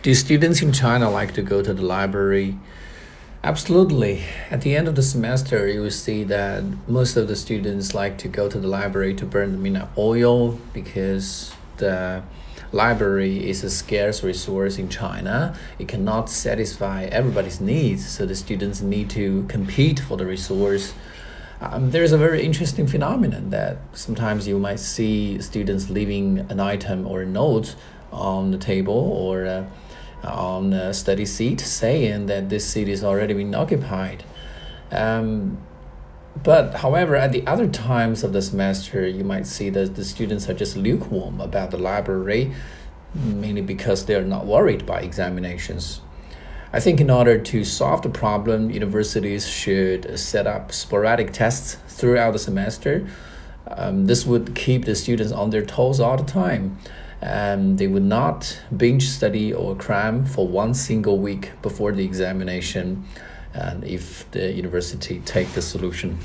Do students in China like to go to the library? Absolutely. At the end of the semester, you will see that most of the students like to go to the library to burn the midnight oil because the library is a scarce resource in China. It cannot satisfy everybody's needs, so the students need to compete for the resource. Um, there's a very interesting phenomenon that sometimes you might see students leaving an item or a note on the table or uh, on a study seat saying that this seat is already been occupied. Um, but however, at the other times of the semester, you might see that the students are just lukewarm about the library, mainly because they are not worried by examinations. I think in order to solve the problem, universities should set up sporadic tests throughout the semester. Um, this would keep the students on their toes all the time um, they would not binge study or cram for one single week before the examination and if the university take the solution